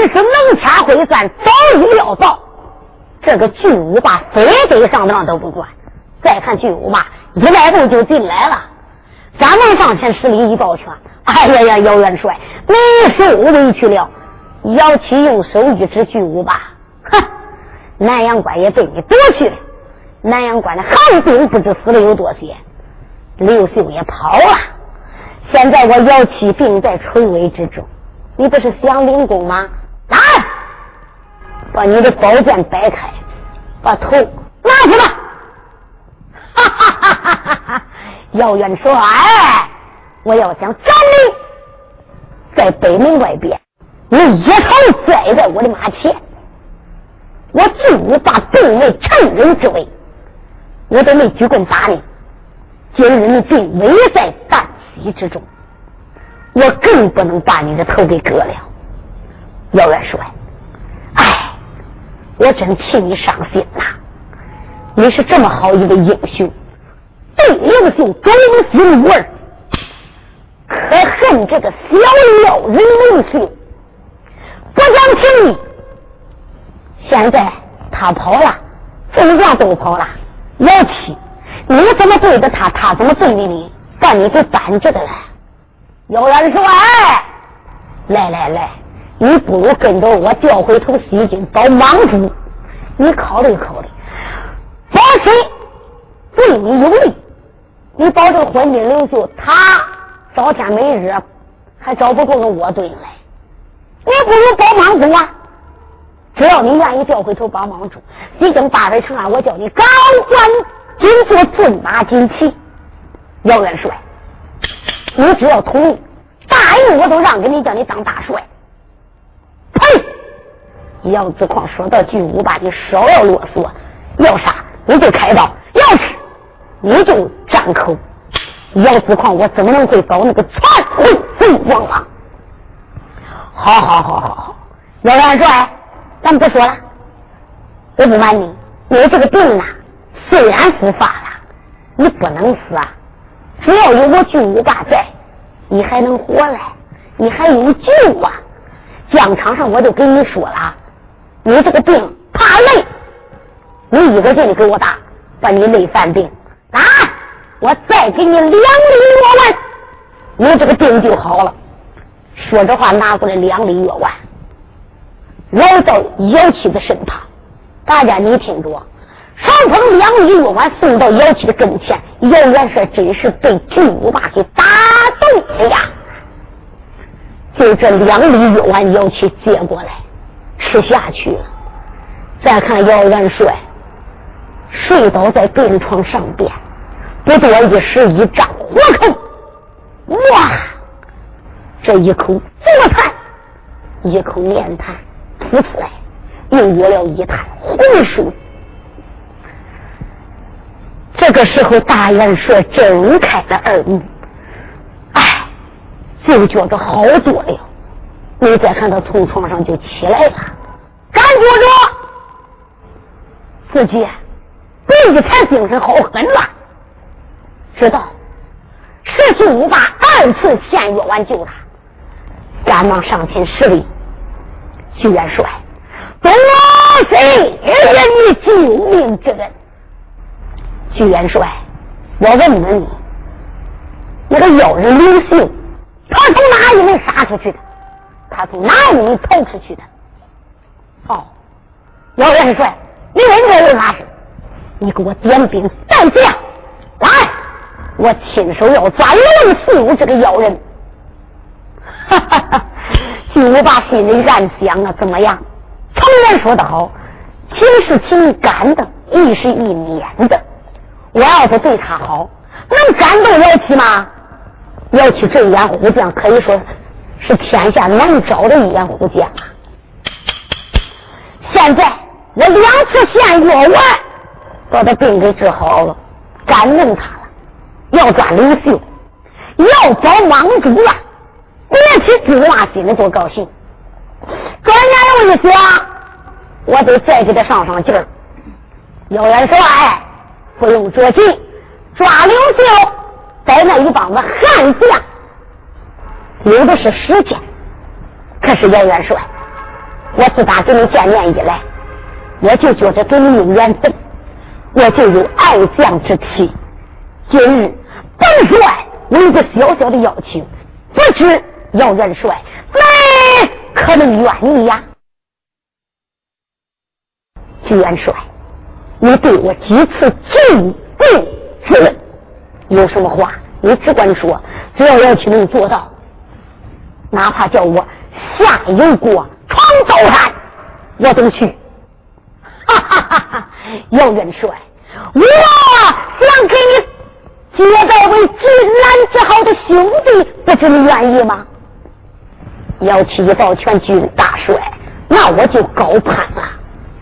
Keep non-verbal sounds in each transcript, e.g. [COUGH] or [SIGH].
其实能掐会算，早已料到这个巨无霸非得上当都不管。再看巨无霸一迈步就进来了，赶忙上前施礼一抱拳：“哎呀呀，姚元帅，你受委屈了。”姚七用手一指巨无霸：“哼，南阳关也被你夺去了。南阳关的寒兵不知死了有多些，刘秀也跑了。现在我姚七病在垂危之中，你不是想领功吗？来，把你的宝剑摆开，把头拿去吧。”哈哈哈哈哈哈！姚元帅，我要想斩你，在北门外边，你一头栽在我的马前，我就无法定为成人之位，我都没举棍打你。今日你竟危在旦夕之中，我更不能把你的头给割了。姚元帅，哎，我真替你伤心呐。你是这么好一个英雄，对刘秀忠心无二，可恨这个小妖人刘秀不讲情义。现在他跑了，众将都跑了，姚七，你怎么对着他，他怎么对你呢？把你给扳着的了。姚元帅，来来来，你不如跟着我调回头西京找莽主，你考虑考虑。保谁对你有利？你保证婚姻刘秀，他找天没日还找不出个窝墩来。你不如保莽主啊！只要你愿意调回头帮莽主，西京八百长安，我叫你高官金座骏马锦旗。姚元帅，你只要同意，答应我都让给你，叫你当大帅。杨！子矿说到巨无霸，你少要啰嗦，要杀！你就开刀，要吃你就张口。杨子矿，我怎么能会搞那个篡位贼王啊？好好好好好，姚元帅，咱不说了。我不瞒你，你这个病啊，虽然复发了，你不能死啊。只要有我巨无霸在，你还能活来，你还有救啊。疆场上我就跟你说了，你这个病怕累。你一个劲给我打，把你累犯病啊！我再给你两粒药丸，你这个病就好了。说着话，拿过来两粒药丸，来到姚七的身旁。大家你听着，双方两粒药丸送到姚七的跟前。姚元帅真是被巨无霸给打动了呀！就这两粒药丸，姚七接过来吃下去了。再看姚元帅。睡倒在病床上边，不多一时，一张活口，哇！这一口浊痰，一口面痰吐出来，又约了一滩浑水。这个时候，大元帅睁开了二目，哎，就觉得好多了。你再看他从床上就起来了，感觉着自己。这一才精神好很了，知道十七五八二次献药丸救他，赶忙上前施礼。徐元帅，多谢你救命之恩。徐元帅，我问问你，那个妖人刘秀，他从哪一门杀出去的？他从哪一门逃出去的？哦，姚元帅，你问这有啥事？你给我点兵三将，来！我亲手要抓刘秀这个妖人。哈哈哈！巨无霸心里暗想啊，怎么样？常言说得好，情是情，感的义是义，免的。我要是对他好，能感动姚七吗？姚七这眼虎将可以说是天下能找的一眼虎将啊！现在我两次献药丸。把他病给治好了，感动他了，要抓刘秀，要找莽主啊。别提巨大心里多高兴。转念又一想，我得再给他上上劲儿。姚元帅，不用着急，抓刘秀，带那一帮子悍将，有的是时间。可是姚元帅，我自打跟你见面以来，我就觉着跟你有缘分，我就有爱将之气。今日本帅有一个小小的要求，不知姚元帅乃可能愿意呀？徐元帅，你对我几次进贡之问，有什么话你只管说，只要要求能做到，哪怕叫我下油锅闯刀山，我都去。哈哈哈哈！姚元帅，我想给你。接待为金兰之好的兄弟，不知你愿意吗？要七保全军大帅，那我就高攀了。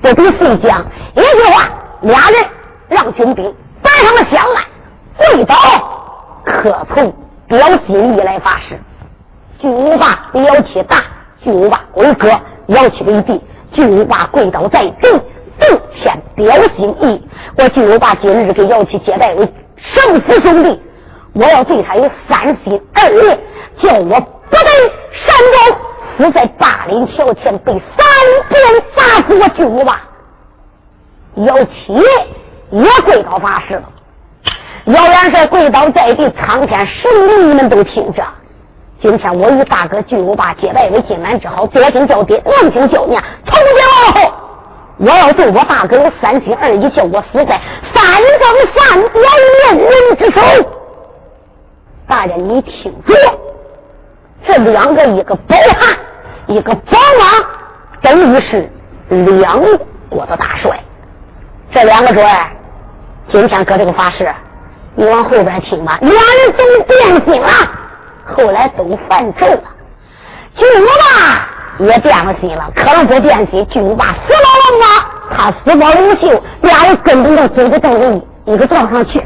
不必费讲，一句话，俩人让军兵摆上了香案，跪倒，可从表心意来发誓。巨无霸了七大，巨无霸为哥，了七为弟，巨无霸跪倒在地，奉献表心意。我巨无霸今日给姚七接待为。生死兄弟，我要对他有三心二意，叫我不得山中死在霸陵桥前，被三鞭砸死。我巨无霸，姚七也跪倒发誓了。姚元帅跪倒在地，苍天神灵，你们都听着。今天我与大哥巨无霸结拜为金兰之好，左听叫爹，右听叫娘，从今往后。我要对我大哥有三心二意，叫我死在三更三表连人之手。大人，你听着，这两个，一个保汉，一个保王，等于是两国的大帅。这两个准，今天搁这个发誓，你往后边听吧。两人都变心了，后来都犯咒了，就我吧。也变了心了，可能不变心。巨无霸死老了吗？他死保刘秀，俩人根本就走不动一一个撞上去。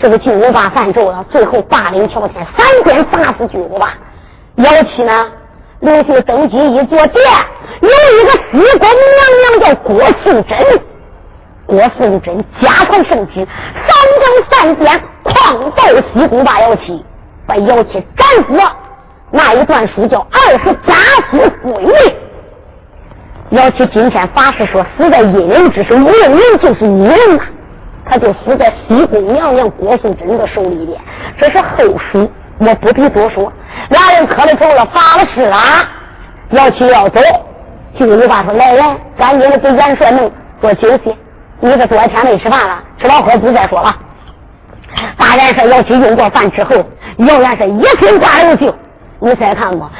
这个巨无霸犯咒了，最后霸凌朝天，三鞭打死巨无霸。幺七呢？刘秀登基一座殿，有一个西宫娘娘叫郭素贞。郭素贞家传圣旨，三更三鞭狂斗西宫霸幺七，把幺七斩死。那一段书叫《二十八书归位》，姚七今天发誓说死在阴人之手，一人就是一人呐，他就死在西宫娘娘郭素贞的手里边。这是后书，我不必多说。俩人磕了头了，发了誓了，姚七要走，就你爸说：“来来，赶紧的给元帅弄做酒席。你这多少天没吃饭了？吃饱喝足再说吧。”大元帅姚七用过饭之后，姚元帅一听挂了酒。你再看吧，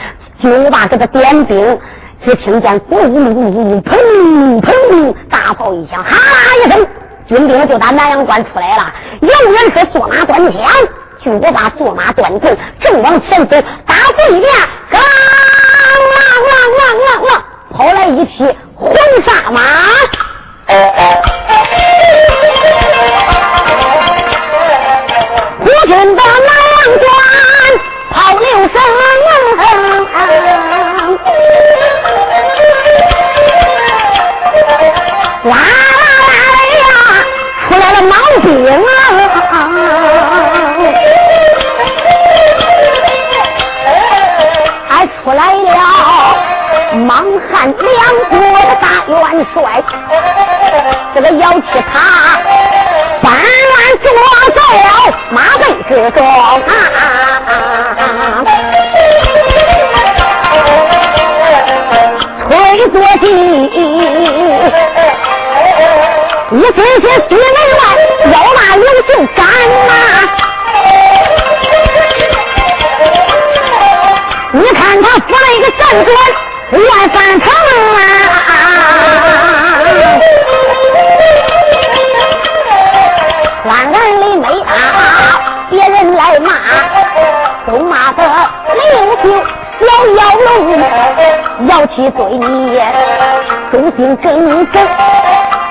巨无霸给他点兵，只听见咕噜噜噜砰砰，大炮一响，哈啦一声，军兵就打南阳关出来了。姚元帅坐马端枪，巨无霸坐马端盾，正往前走。大对面，刚啷啷啷啷啷，跑来一匹黄沙马，国军的南阳关。炮六声，哇啦呀，出来了毛兵啊！还出来了莽汉两国的大元帅，这个姚七他翻案坐在了马背之中啊！崔作计，你这些西门外要那刘秀干呐？你看他扶了一个战官万三城啊！妖龙，妖气对你忠心耿耿，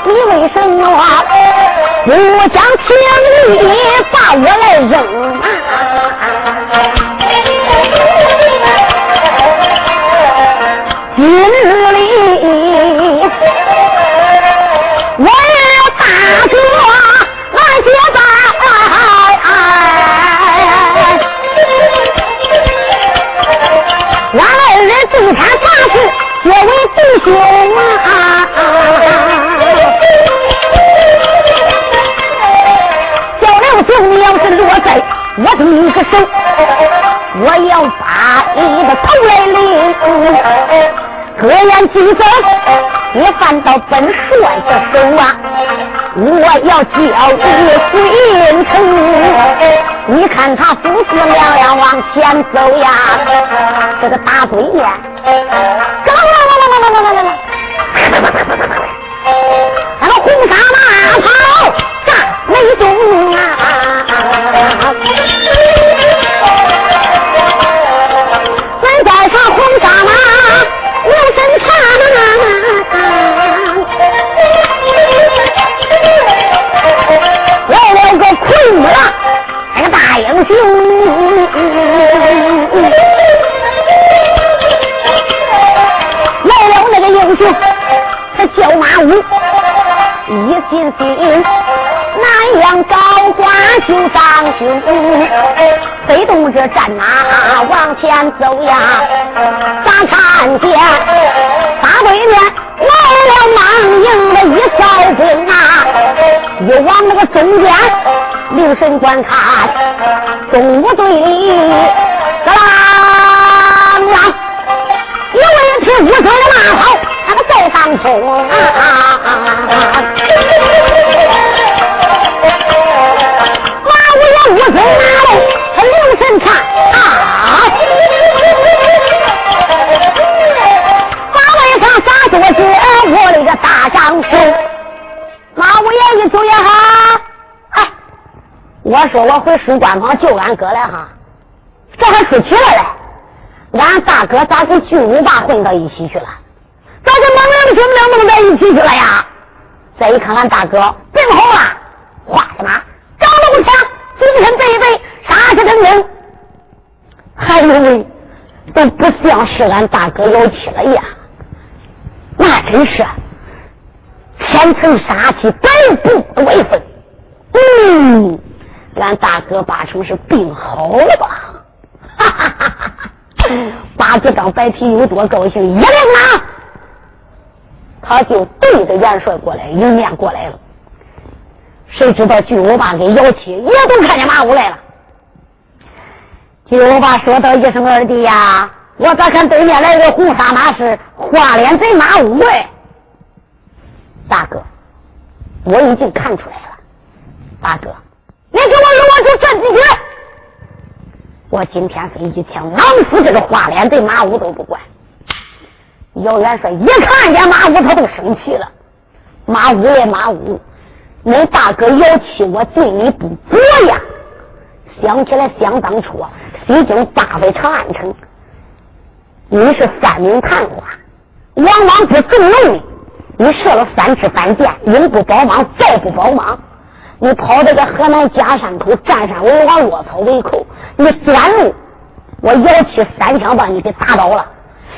你为什么不将情义把我来扔啊？俺二人对他发誓，结为弟兄啊！小六兄，你要是落在我的一个手，我要把你的头来领。各言几走，你犯到本帅的手啊！我要叫你心疼。你看他夫妻两俩往前走呀，这个大嘴呀，来来来来来来来来，那个红纱马跑战雷中啊！当兄，飞动着战马往前走呀。咱看见大对面来了满营的一哨兵啊，又往那个中间留神观看，中午队里啦啦，有一匹乌色的马跑，那个在当中啊。五声马嘞，他留神看啊！马位上撒多子，我的个大丈夫。马五爷一走也好，哎，我说我回书官房救俺哥来哈，这还出奇了嘞！俺大哥咋跟巨无霸混到一起去了？咋跟猛龙兄弟弄在一起去了呀？再一看俺大哥病好了，花的嘛，强。精神倍倍，杀气腾腾，还以为都不像是俺大哥老七了呀！那真是天成杀气，百步的威风。嗯，俺大哥八成是病好了吧？哈哈哈哈八子张白皮有多高兴，一领啊，他就对着元帅过来，迎面过来了。谁知道巨无霸跟姚七也都看见马武来了。巨无霸说道：“一声二弟呀，我咋看对面来个红纱马是花脸贼马武哎？大哥，我已经看出来了。大哥，你给我落出阵去！我今天非一枪囊死这个花脸贼马武都不管。”姚元帅一看见马武，他都生气了。马武嘞，马武！你大哥姚七，我对你不薄呀！想起来，想当初西京八百长安城，你是三名探花，往往不重用你。你设了三支反箭，英不帮忙，再不帮忙。你跑到这河南夹山口，占山为王，落草为寇。你钻路，我姚七三枪把你给打倒了。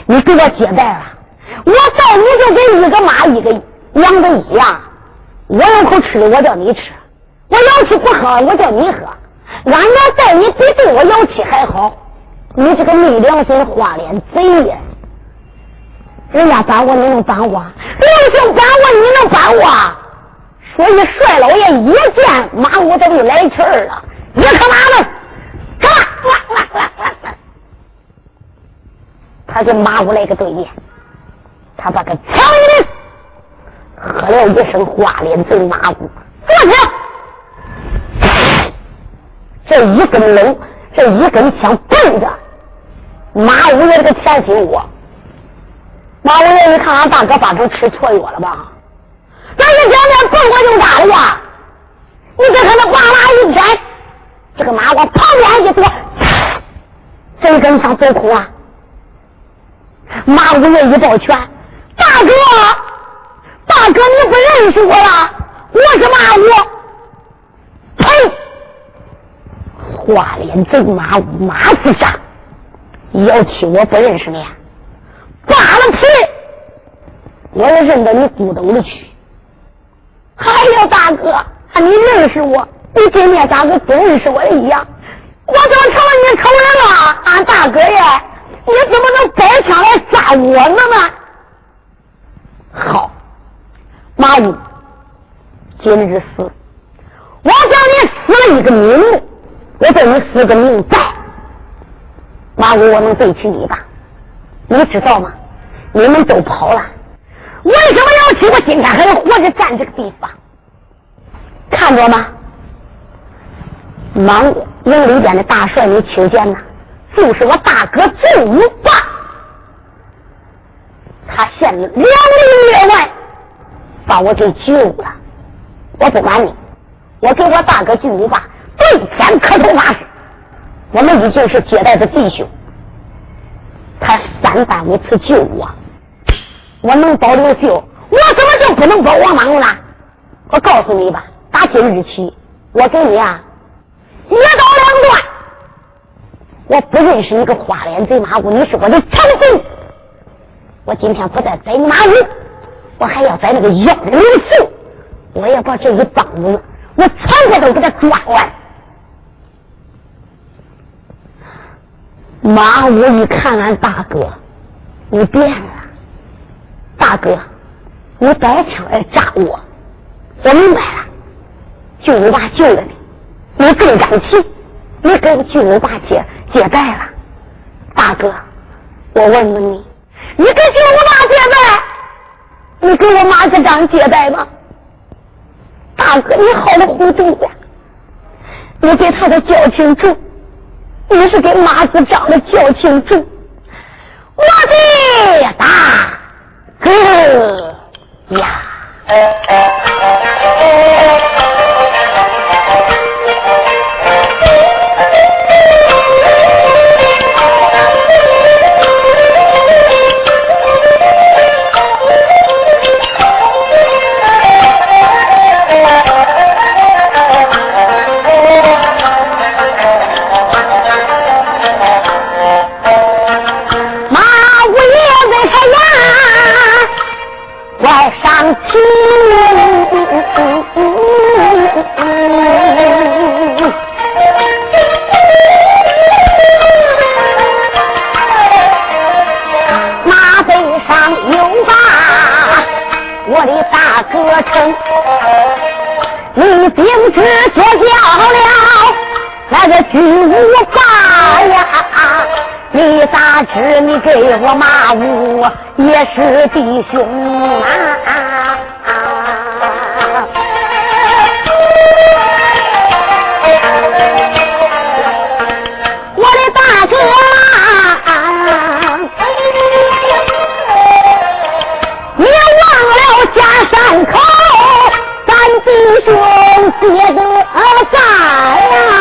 你给我接待了，我待你就跟一个妈一个养的一样。我有口吃的，我叫你吃；我姚七不喝，我叫你喝。俺要待你比对我姚七还好。你这个没良心的花脸贼呀！人家帮我，你能帮我？刘姓帮我，你能帮我？所以帅老爷一见马武，他就来气儿了。一看 [LAUGHS] 马们，看，他跟马武来个对面，他把他抢一领。喝了一声花脸贼马骨，坐下。这一根龙，这一根枪奔着马五爷这个前心窝。马五爷一看，俺大哥八成吃错药了吧？咱一见面蹦我就打了呀！你别看他哗啦一拳，这个马往旁边一躲，这一根枪走空了。马五爷一抱拳，大哥。大哥，你不认识我了？我是马武。呸！花脸贼马武，马自杀。要气我不认识你，扒了皮，我也认得你骨头里去。还有，大哥，你认识我？你对面咋跟不认识我的一样？我怎么成了你仇人了？俺大哥呀，你怎么能摆枪来杀我呢呢？马武今日死，我叫你死了一个名目，我叫你死个命在。马武，我能对起你吧？你知道吗？你们都跑了，为什么要去？我今天还要活着站这个地方，看着吗？忙营里边的大帅，你听见呐？就是我大哥周武霸，他现两里月外把我给救了。我不瞒你，我给我大哥巨武霸对天磕头发誓，我们已经是接待的弟兄。他三番五次救我，我能保刘秀，我怎么就不能保王莽了？我告诉你吧，打今日起，我给你啊一刀两断。我不认识你个花脸贼马武，你是我的仇恨。我今天不再宰你马武，我还要在那个妖里头。我要把这一帮子，我全部都给他抓完。马武一看俺大哥，你变了，大哥，你带枪来炸我，我明白了。舅我爸救了你，你更敢气，你跟舅我爸结结拜了。大哥，我问问你，你跟舅我爸结拜，你给我马子长接待吗？大哥，你好的糊涂呀！你给他的交情重，你是给马子长的交情重，我的大哥呀！你咋知你给我马武也是弟兄啊？我的大哥，你忘了家山口，咱弟兄结个拜呀！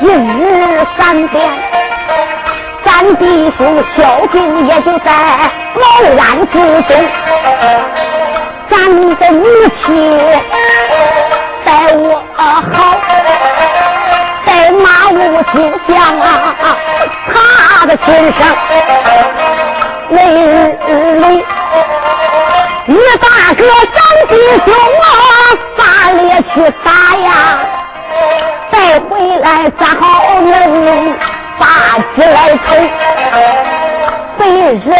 一日三遍。咱弟兄孝敬也就在茅然之中，咱的母亲待我好，在马武金像啊，他的身上每日里，你大哥咱弟兄啊，打猎去打呀，回来咋好能？把鸡来偷，白日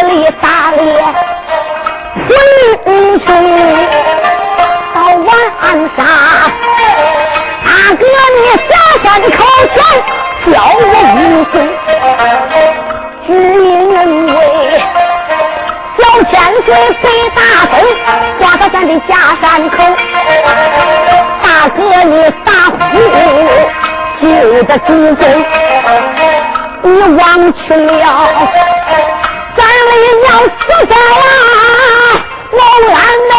里打猎回去，到晚上，大哥你下山的口前叫我一声，只因为小天水飞大风刮到咱的下山口，大哥你打呼。旧的祖宗，你忘去了，咱们要死在啊龙安内，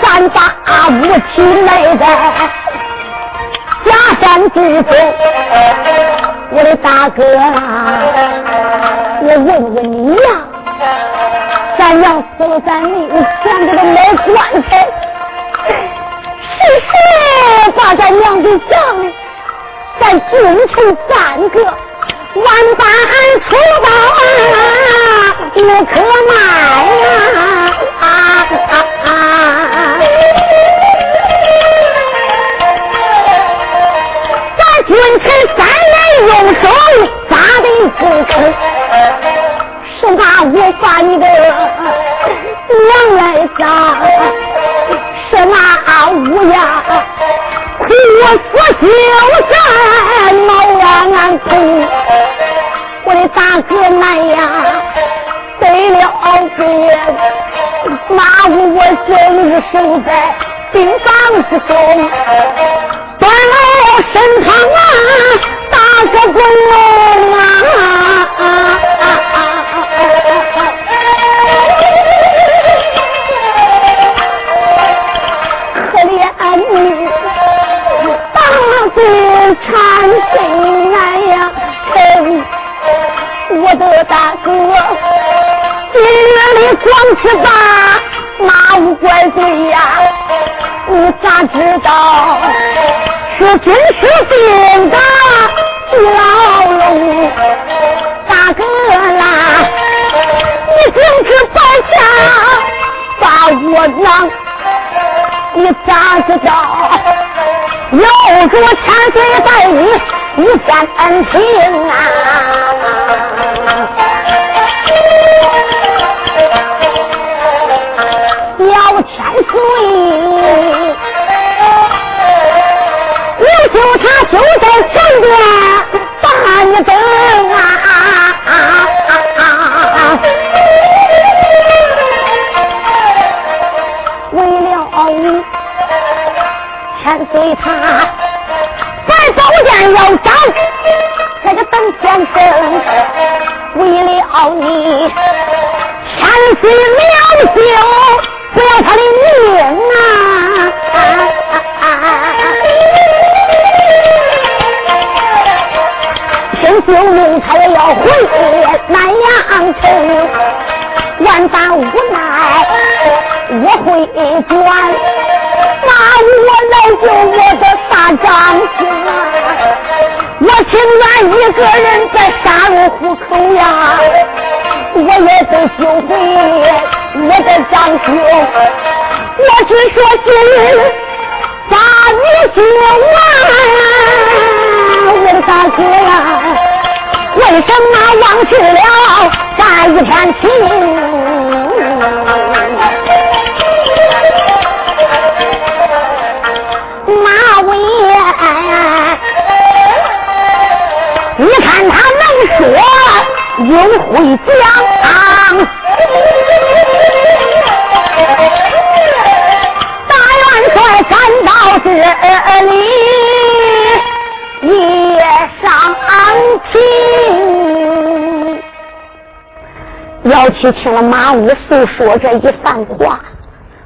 咱把武器埋在假山之中，我的大哥啊，我问问你呀。俺娘死了咱年，我现个都没棺材。是谁把咱娘给葬的？咱进去三个，万般俺出宝啊，我可买呀、啊！啊啊！咱进去三人用手砸的不坑。是怕我把你的娘来杀，是那乌鸦苦死就在毛安头，我的大哥们呀，得了病，马武我正日守在病房之中，断了身旁啊。大个滚龙啊！可大嘴缠心哎！我的大哥，今日里光是把马无怪罪呀！你咋知道是真是病的？牢笼，大哥啦，你总是摆下把我囊，你咋知道？有着千岁待你一片恩情啊！小千岁。就他就在前边救命，他也要回南阳城。万般无奈，我会转。那我来救我的大丈夫！我情愿一个人在杀入虎口呀，我也得救回我的丈夫。我只说是把你救完，我的大哥呀！为什么忘记了咱一片情？马文言，你看他能说又会讲，大元帅赶到这里。也上听，姚七听了马武诉说这一番话，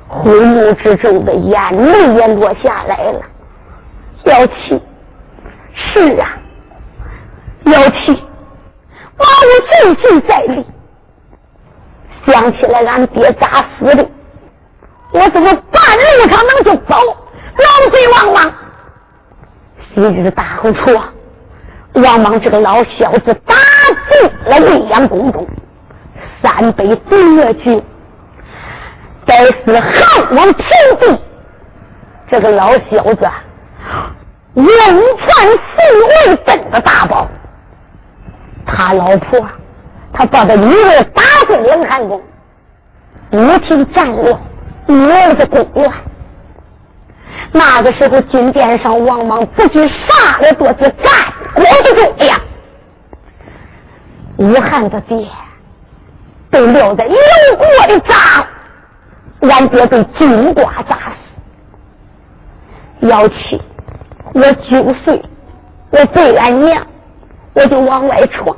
昏目之中的眼泪也落下来了。姚七，是啊，姚七，马武最近在，想起来俺爹咋死的，我怎么半路上能就走？老贼王莽！昔日大后处，王莽这个老小子打进了未央宫中，三杯毒药酒，该死汉王平地，这个老小子用传四位镇的大宝，他老婆，他把他女儿打进冷寒宫，一听战了女儿的宫院。那个时候，金殿上王莽不知杀了多少干国的忠呀！武汉的爹被撂在油锅里炸，俺爹被金瓜炸死。幺七，我九岁，我背俺娘，我就往外闯。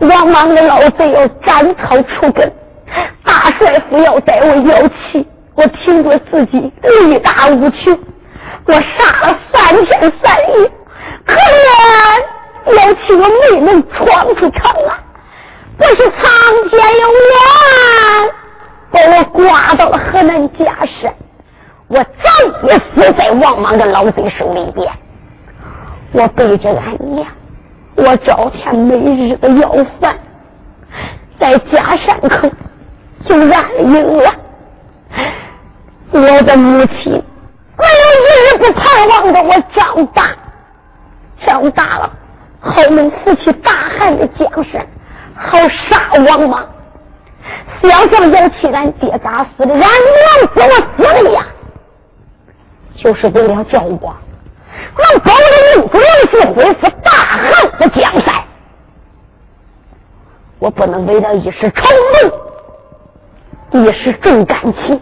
王莽的老贼要斩草除根，大帅府要带我幺七。我听着自己力大无穷，我杀了三天三夜，可怜要气我没能闯出城来，不是苍天有眼，把我挂到了河南假山，我早已死在王莽的老贼手里边。我背着俺娘，我朝天每日的要饭，在假山口就安营了。我的母亲没有一日不盼望着我长大，长大了，好能扶起大汉的江山，好杀王莽？想想要气俺爹咋死的，俺娘怎么死的呀？就是为了叫我能保着你良心，恢复大汉的江山。我不能为了一时冲动，一时重感情。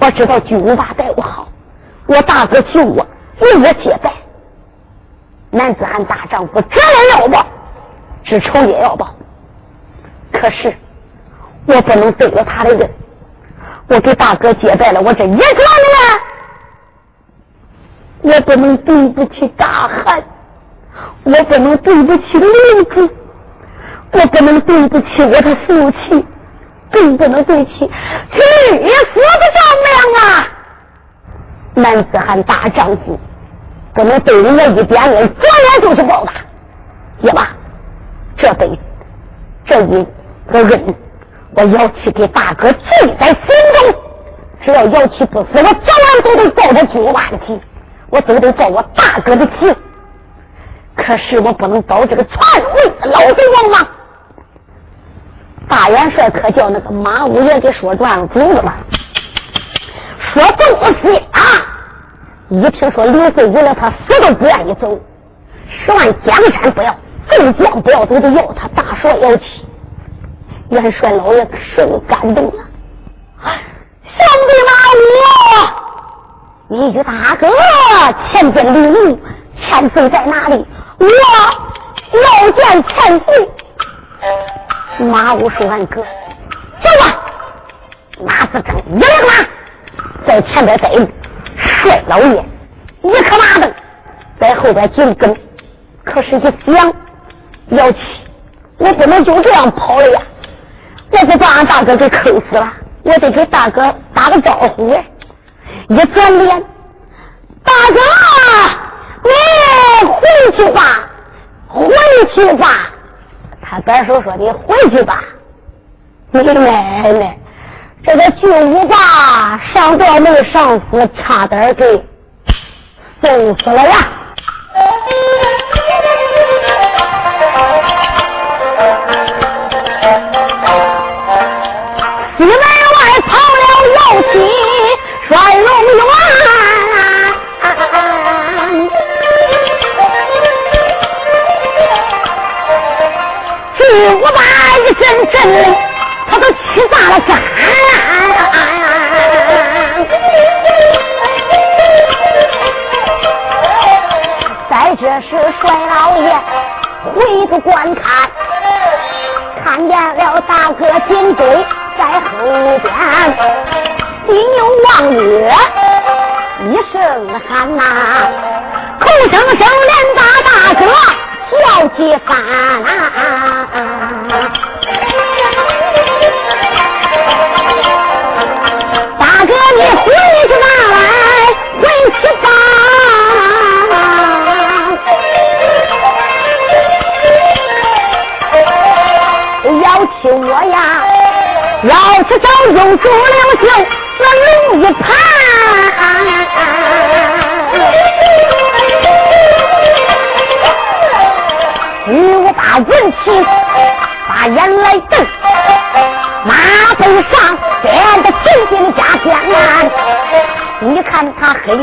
我知道巨无霸待我好，我大哥救我，为我解带。男子汉大丈夫，知恩要报，知仇也要报。可是我不能背了他的人，我给大哥结拜了，我这一桩呢，我不能对不起大汉，我不能对不起领主，我不能对不起我的父亲，更不能对不起去死的丈量啊！男子汉大丈夫。不能对人家一点恩，转眼就是报答，也罢，这辈这一个恩，我姚七给大哥记在心中。只要姚七不死，我早晚都得报这九万的，我都得报我大哥的气。可是我不能保这个篡位的老贼王吗？大元帅可叫那个马五爷给说转走了吧？说不死啊！一听说刘备为了他死都不愿意走，十万江山不要，众将不要走，就要他大帅要去。元帅老爷受感动了，兄弟马武，你与大哥前边领路，千岁在哪里？我要见千岁。马武说：“俺哥，走吧。”马子正一个马在前边带路。帅老爷一颗马灯在后边紧跟，可是，一想要去，我不能就这样跑了呀！我不把俺大哥给坑死了，我得给大哥打个招呼呀！一转脸，大哥，你回去吧，回去吧。他摆手说：“你回去吧。”你奶奶。这个巨无霸上吊没上死，差点给送死了呀！西门外跑了姚七帅龙元，巨无霸一阵阵。他都气炸了肝！在这时，帅老爷回头观看，看见了大哥金龟在后边，心有望月，一声喊呐，口声声连打大哥叫几番。你回去吧，来回去吧。要娶我呀，要去找又煮了酒，我龙一盘。女我把文气，把眼来瞪。马背上垫着金金加鞭鞍，你看他黑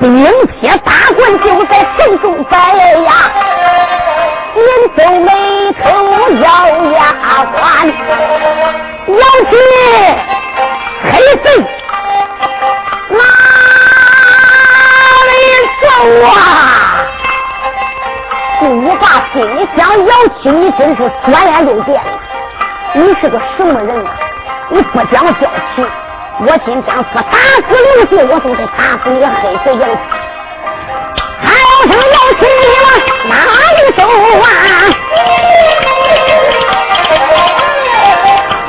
顶铁大棍就在手中摆呀，紧皱眉头咬牙关，咬起黑贼哪里走啊？不把心里想，咬起你真是转眼就变了。你是个什么人啊？你不讲交情，我今天不打死刘秀，我就得打死你个黑贼杨七。还有什么要请你了？哪里走啊？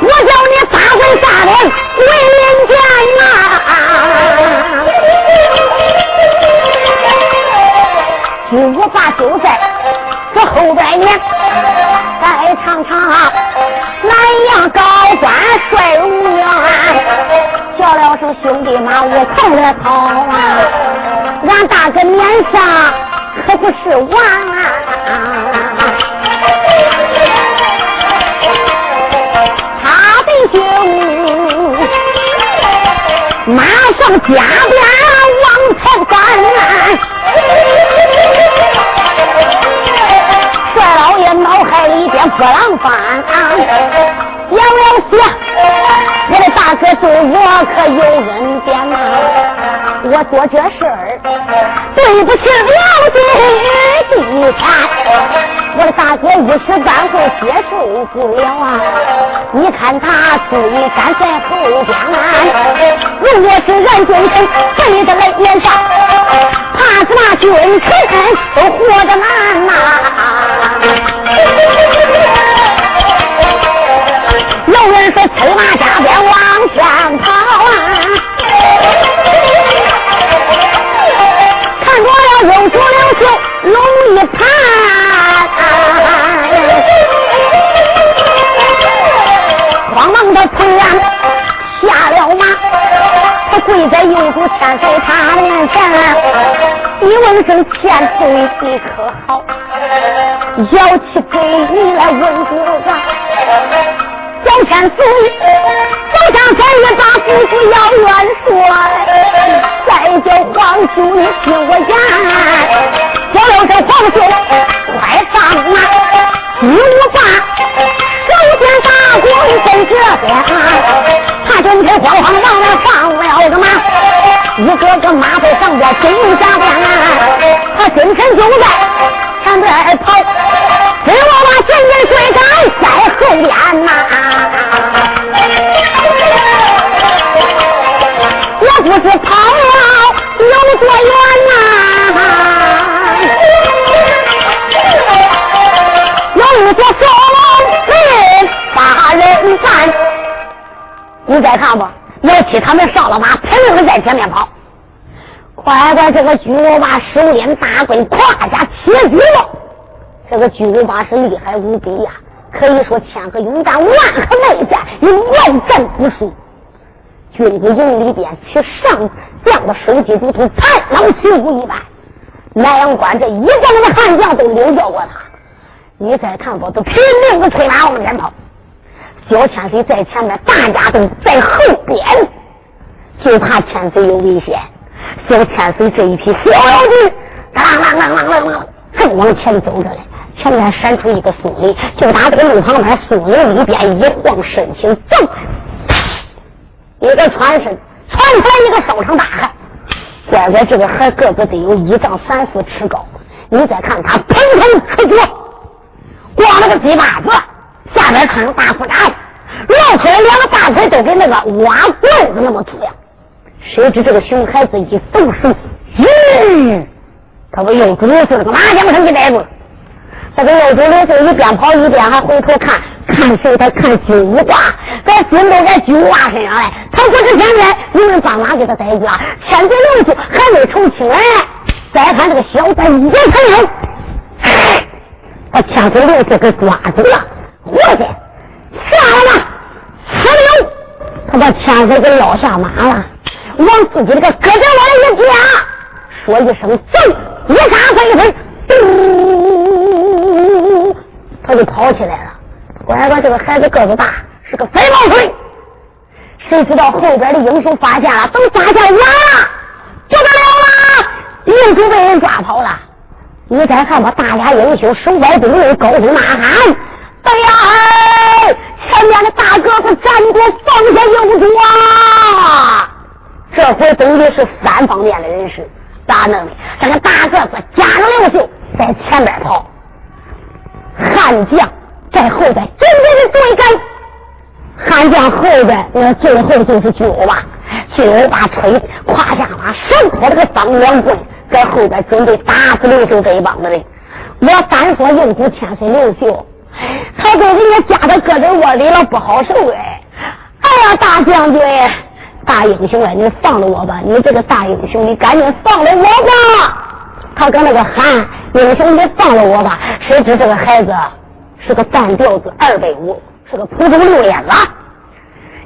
我叫你打回大脸回人间呐！金我爸就在这后边呢，再尝尝。南阳高官帅如愿，叫了声兄弟嘛，我跑来跑啊，俺大哥面上可不是玩啊！他的兄马上加鞭往前赶。脑海里边波浪翻。杨老四，我的大哥对我可有恩典呐！我做这事儿对不起老弟地产，我的大哥一时半会接受不了啊！你看他嘴站在后边，如果是俺君臣背着来脸上，怕是那军臣都活得难呐！慌忙的催然下了马，他跪在右主千岁他面前，一问声千岁你可好？要起给你来问个话。小天子，小将天一把夫妇要元帅，再叫皇兄你听我言。叫了这皇兄快上马，巨无霸首先打光在这边，他就这慌慌忙忙上了个马，一个个马背上边跟下边，他精神就在前边跑。给我把前面追赶在后边呐！我不知跑了有多远呐？有一座小把人。你再看吧，老七他们上了马，拼命的在前面跑。快快，这个巨无霸手拎大棍，胯下骑举了。这个巨无霸是厉害无比呀，可以说千和勇战，万和内战，有万战不输。军子营里边，其上将的手机如同豺狼起舞一般。南阳关这一个那个悍将都领教过他。你再看吧，都拼命的催马往前跑。小千岁在前面，大家都在后边，就怕千岁有危险。小千岁这一匹小妖精，啷啷啷啷啷啷，正往前走着嘞。前面闪出一个松林，就打这个路旁边松林里边一晃身形，走，一个穿身窜出来一个烧长大汉，乖乖，这个孩个子得有一丈三四尺高。你再看他蓬头赤脚，光了个鸡巴子，下边穿着大裤衩子，露出来两个大腿都跟那个挖棍子那么粗呀。谁知这个熊孩子一动手，嗯，他不用猪似的，个麻将上给逮住了。这个六九六岁一边跑一边还回头看，看谁？他看金无华，在心都在金无华身上嘞。他不是现在有人帮忙给他逮住啊？千岁六舅还没成亲呢。再看这个小子一成人，把千岁六舅给抓住了，活去下来吧，呲溜，他把千岁给捞下马了，往自己这个胳肢窝里一夹，说一声走，一杀飞飞，嘟。他就跑起来了。乖乖，这个孩子个子大，是个飞毛腿。谁知道后边的英雄发现了，都发现完了，不得了了，英雄被人抓跑了。你再看吧，大家英雄手摆兵刃，高声呐喊：“！前面的大个子站住，放下右主啊！”这回等于是三方面的人士，咋弄的？这个大个子夹着刘秀在前边跑。悍将在后边紧紧的追赶，悍将后边那最后就是巨无霸，巨无霸吹胯下马，手托着个当两棍，在后边准备打死刘秀这一帮子人。我单说应付千岁刘秀，他都给你夹到个人窝里了，不好受哎！哎呀，大将军，大英雄啊，你放了我吧！你这个大英雄，你赶紧放了我吧！他搁那个喊：“英雄，你放了我吧！”谁知这个孩子是个半吊子，二百五，是个普通六眼子。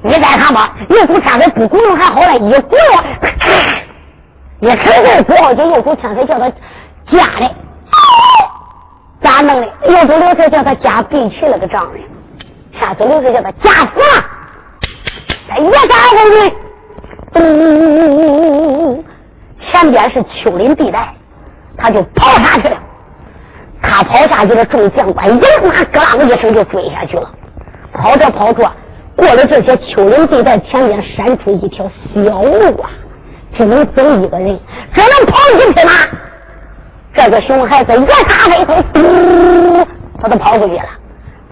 你再看吧，右手千岁不鼓弄还好了，一鼓弄，一使劲不好就右手千岁叫他夹的，咋弄的？右手刘岁叫他夹背齐了个丈人，千岁刘岁叫他夹死了，再一夹回去，咚，前边是丘陵地带，他就跑下去了。他跑下去了，众将官一马咯啷一声就追下去了。跑着跑着，过了这些丘陵地带，前面闪出一条小路啊，只能走一个人，只能跑一匹马。这个熊孩子一撒飞头，嘟，[LAUGHS] 他都跑过去了。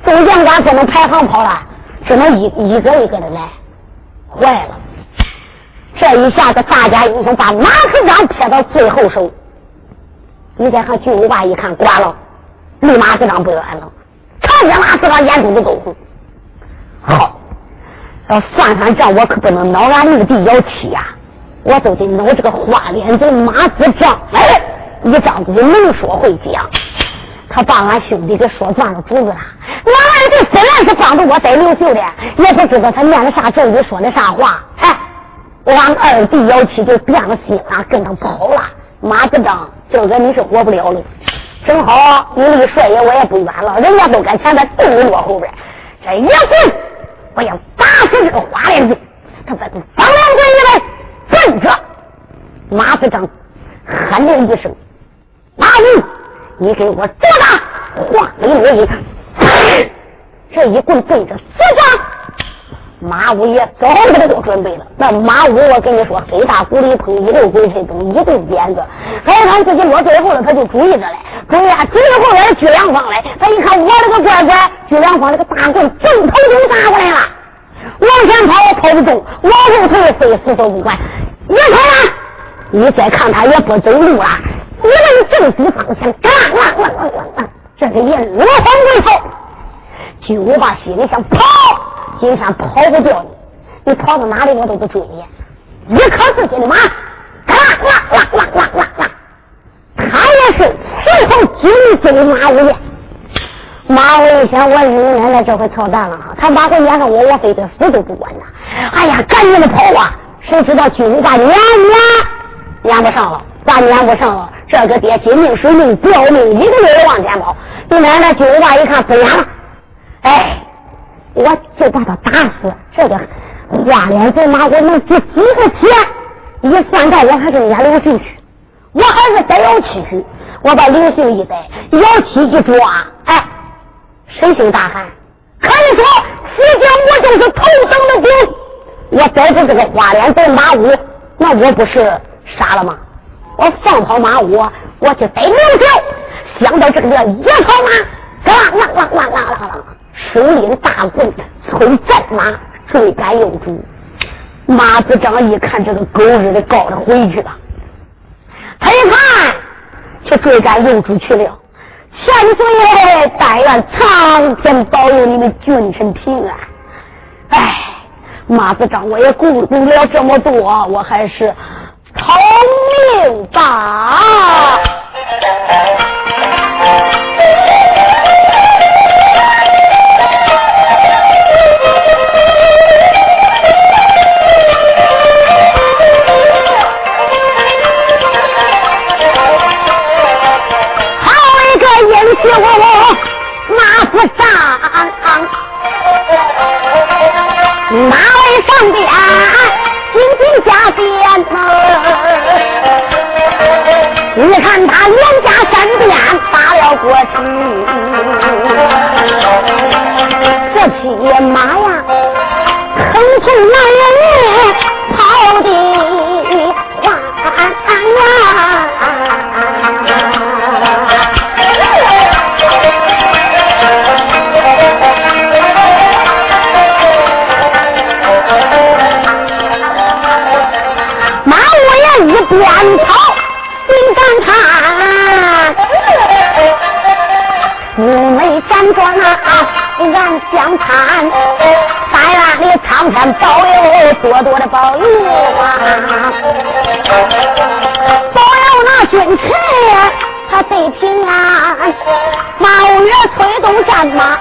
众将官不能排行跑了，只能一一个一个的来。坏了！这一下子，大家英雄把马子章撇到最后手。你再看巨无霸一看，挂了，离马子长不远了。看见马子章眼珠子都红。好，要算算账，我可不能挠俺六弟姚七呀！我都得挠这个花脸贼马子章。哎，一张嘴能说会讲，他把俺兄弟给说断了主子了。俺二弟虽然是帮着我逮刘秀的，也不知道他念的啥咒语，说的啥话。哎，俺二弟姚七就变了心了，跟他跑了。马子章，今个你是活不了了。正好你离帅爷我也不远了，人家都搁前边，就你落后边。这一棍，我要打死这个花脸子。他把方两棍一来，奔着马子章喊了一声：“马武，你给我坐着！”话里我一看。这一棍对着死长，马五爷早给他做准备了。那马五，我跟你说，黑大鼓里碰一溜鬼神灯，一顿鞭子。他一看自己落最后了，他就注意着了，注意啊！注意后边巨两方来。他一看我这个乖乖，巨两方那个大棍正头就打过来了。往前跑也跑不动，往后退非死都不管。你看啊，你再看他也不走路了，一问正西方向，咣咣咣咣咣。这个人落荒为逃，巨无霸心里想跑，今天跑不掉你，你跑到哪里我都不追你。一靠自己的马，啦啦啦啦啦啦啦，他也是随后紧追马五爷。马五爷想，我日奶奶这回操蛋了哈！他马回撵上我，我非得死都不管他。哎呀，赶紧的跑啊！谁知道巨无霸撵撵撵不上了，咋撵不上了？这个爹金命水命，不要命，一个劲儿往前跑。你奶奶巨无霸一看不演了，哎，我就把他打死。这个花脸贼马，我能值几个钱？一算账，我还是撵刘秀去，我还是逮姚七去。我把刘秀一逮，姚七一抓，哎，谁姓大汉？可以说，徐江我就是头等的兵。我逮住这个花脸贼马武，那我不是傻了吗？我放跑马武，我去逮刘秀。想到这个一跑马，啷啷啷啷啷啷啷，手拎大棍，催战马追赶幼主。马子章一看这个狗日的，告着回去了。他一看，去追赶幼主去了。千岁，但愿苍天保佑你们君臣平安。哎，马子章，我也顾不了这么多，我还是逃命吧。相看，但愿你苍天保佑，多多的保佑啊！保佑那军臣他得平安，马五月催动战马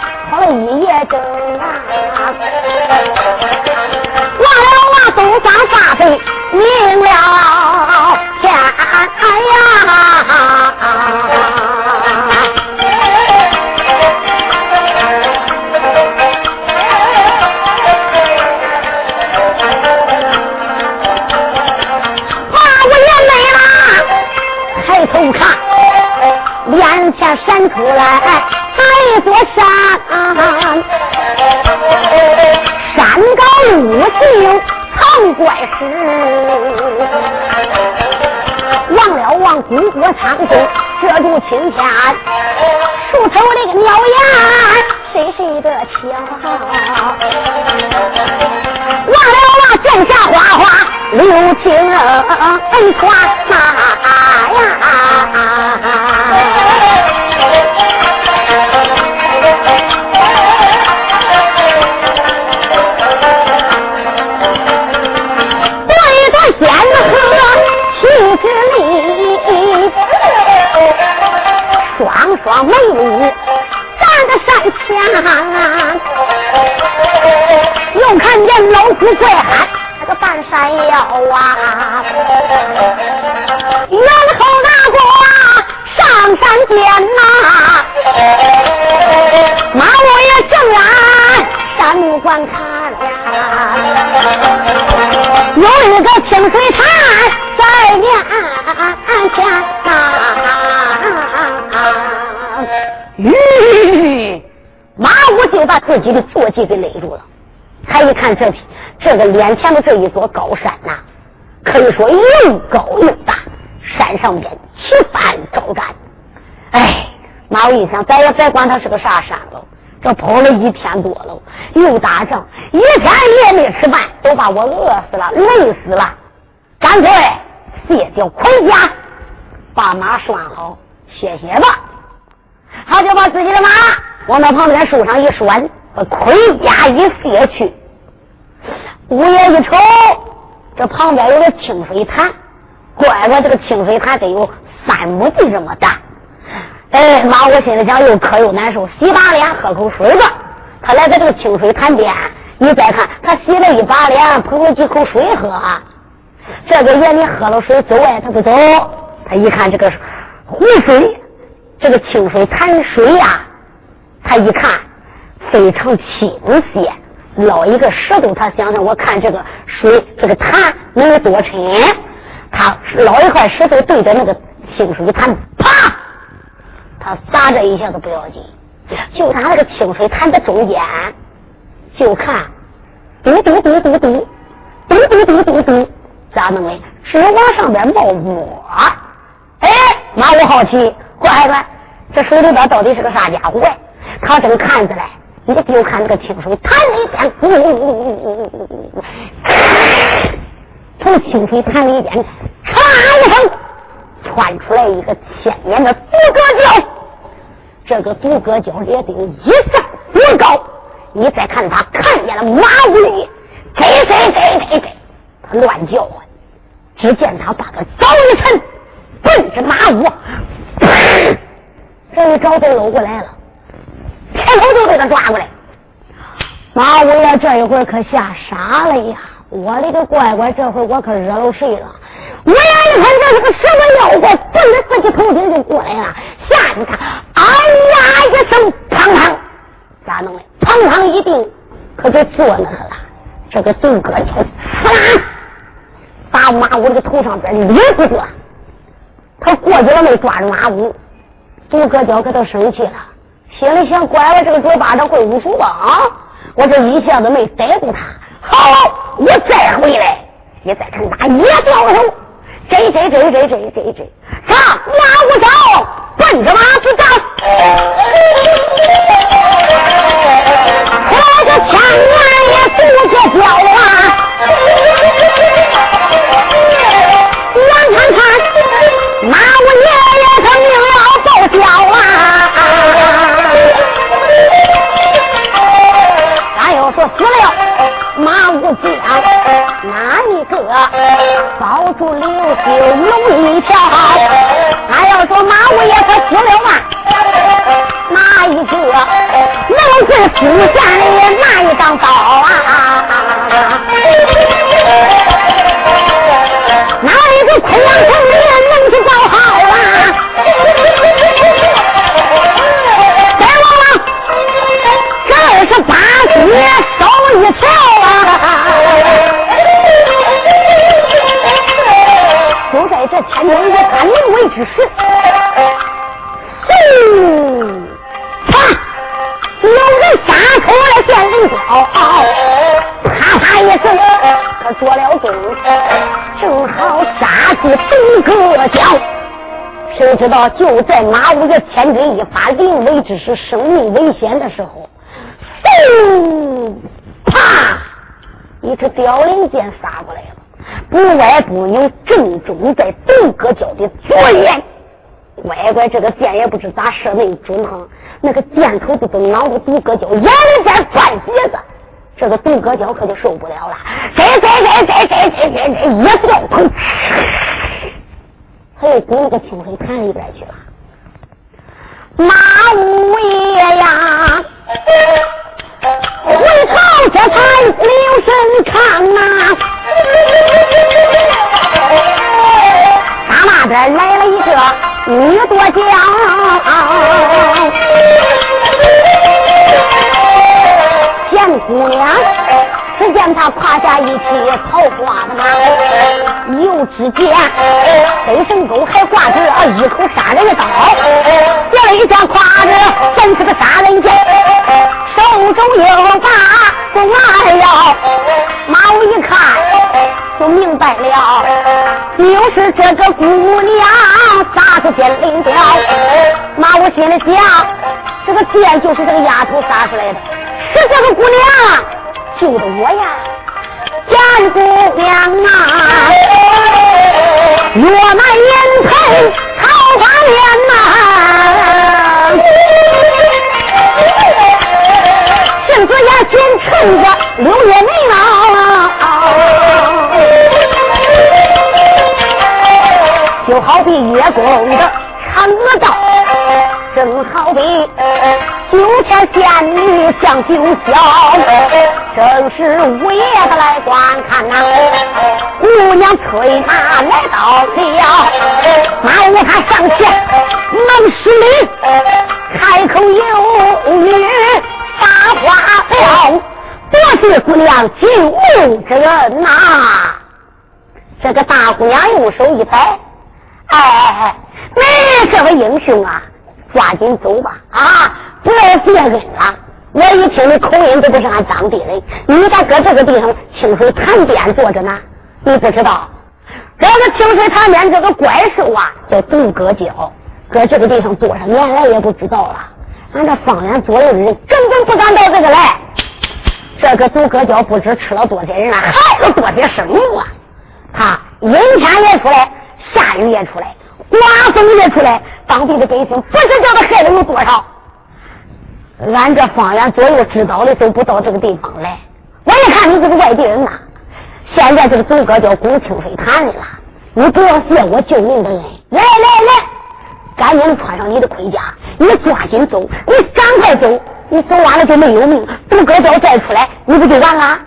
山出来那一座山，山高路径藏怪事。望了望古国苍松，遮住青天，树头那个鸟眼，谁谁的瞧？忘了忘剑下花花流青花呀，双眉目站在山前，又看见老虎怪喊那个半山腰啊，然后那个上山见呐，马五爷正来山路观看有一个清水潭。在面前呐，吁，马武就把自己的坐骑给勒住了。他一看这这个脸前的这一座高山呐，可以说又高又大，山上边旗帆招展。哎，马武一想，再也别管它是个啥山了，这跑了一天多了，又打仗，一天也没吃饭，都把我饿死了，累死了，干脆。卸掉盔甲，把马拴好，歇歇吧。他就把自己的马往那旁边树上一拴，把盔甲一卸去。五爷一瞅，这旁边有个清水潭，乖乖，这个清水潭得有三亩地这么大。哎，马我心里想，又渴又难受，洗把脸，喝口水吧。他来到这个清水潭边，你再看，他洗了一把脸，捧了几口水喝。这个夜里喝了水走哎，他不走。他一看这个湖水，这个清水潭水呀，他一看非常清晰。捞一个石头，他想想，我看这个水，这个潭能有多深？他捞一块石头对着那个清水潭，啪！他撒这一下子不要紧，就他那个清水潭的中间，就看嘟嘟嘟嘟嘟，嘟嘟嘟嘟嘟。咋弄的？是往上边冒沫。哎，妈，我好奇，乖乖，这水里边到底是个啥家伙？哎他正看着嘞，你就看那个清水潭里边，从清水潭里边，嚓一声，窜出来一个千年的独葛蛟。这个独葛蛟也得一丈多高。你再看他看见了马武，给给给给给。乱叫唤，只见他把个早一沉，奔着马武，这一招就搂过来了，前头就给他抓过来。马武呀，这一会儿可吓傻了呀！我的个乖乖，这回我可惹了谁了？我呀一看这是个什么妖怪，奔着自己头顶就过来了，吓你看，哎呀一声，砰砰，咋弄的？砰砰一定，可就坐那个了。这个杜哥就呲把马武这个头上边咧子过，他过去了没抓住马武，杜哥蛟可都生气了，心里想：乖了，这个嘴巴子会武术？啊，我这一下子没逮住他，好，我再回来，你再看他一掉手，这这这这这这这，上马武招，奔着马去打，我这千年也杜哥蛟啊！眼看看，马五爷要报销啊！咱要说死了马五将，哪一个保住刘秀龙一条？咱要说马五爷他死了嘛，哪一个能是出现的那一张刀啊？哪一个昆阳 [LAUGHS] 就在这千钧一发临危之时，嗖啪，有人杀出了仙人脚。啪啪一声，他捉了供，正好杀死董克脚。谁知道就在马武爷千钧一发临危之时，生命危险的时候，嗖。一只凋零箭杀过来了，不歪不扭，正中在东阁角的左眼。乖乖，这个箭也不知咋射那么准哈，那个箭头不都挠着独哥角眼里边钻血子，这个独哥脚可就受不了了，这这这这这这这这一掉头，他又滚到清水潭里边去了。马五爷呀，回头这才留神看呐。大那边来了一个女多将，田姑娘，只见她胯下一匹桃花的马，右只见飞身沟还挂着一口杀人的刀，这一下挎着真是个杀人剑，手中有把弓儿腰，马武一看。就明白了，就是这个姑娘杀出奸灵雕。马我心里想，这个剑就是这个丫头杀出来的，是这个姑娘救的我呀，奸姑娘啊，落满银盆桃花面呐，性子也紧，趁着六月梅啊。就好比月宫的嫦娥道，正好比九天仙女降九霄。正是五爷的来观看呐，姑娘催马来到了，马武他上前能施礼，开口有语把话了，多谢姑娘救命之恩呐。这个大姑娘用手一摆。哎哎哎！你这位英雄啊，抓紧走吧！啊，不要谢恩了。我一听你口音都不是俺当地人，你咋搁这个地方清水潭边坐着呢？你不知道，这个清水潭边这个怪兽啊，叫独葛蛟，搁这个地方多少年来也不知道了。俺这方圆左右的人根本不敢到这个来。这个独葛蛟不知吃了多少人了，害了多少生命啊！他阴天也出来。下雨也出来，刮风也出来，当地的百姓不知道他害了有多少。俺这方圆左右知道的都不到这个地方来。我一看你是个外地人呐，现在这个祖哥叫攻清水潭里了，你不要谢我救命的恩。来来来，赶紧穿上你的盔甲，你抓紧走，你赶快走，你走完了就没有命。祖哥叫再出来，你不就完了？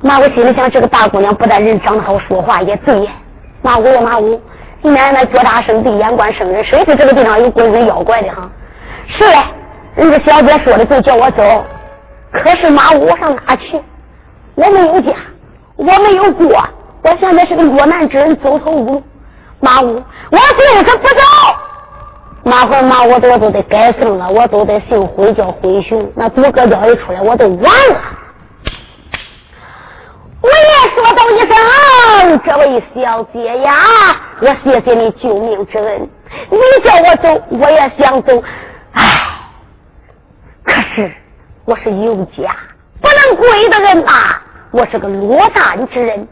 马武心里想：这个大姑娘不但人长得好，说话也对。马武马武，你奶奶脚大圣地，眼观圣人，谁知这个地上有鬼神妖怪的哈？是嘞，人家小姐说的就叫我走。可是马武，我上哪去？我没有家，我没有国，我现在是个落难之人，走投无路。马武，我就是不走。马虎马我都都得改姓了，我都得姓灰，叫灰熊。那独个叫一出来，我都完了。我也说道一声：“这位小姐呀，我谢谢你救命之恩。你叫我走，我也想走。唉，可是我是有家不能归的人呐，我是个落难之人。